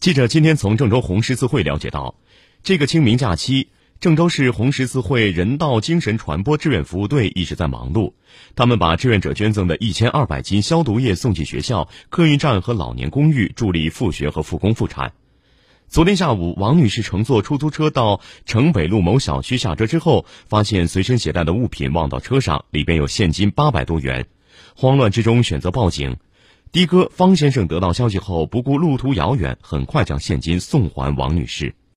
记者今天从郑州红十字会了解到，这个清明假期，郑州市红十字会人道精神传播志愿服务队一直在忙碌。他们把志愿者捐赠的一千二百斤消毒液送进学校、客运站和老年公寓，助力复学和复工复产。昨天下午，王女士乘坐出租车到城北路某小区下车之后，发现随身携带的物品忘到车上，里边有现金八百多元，慌乱之中选择报警。的哥方先生得到消息后，不顾路途遥远，很快将现金送还王女士。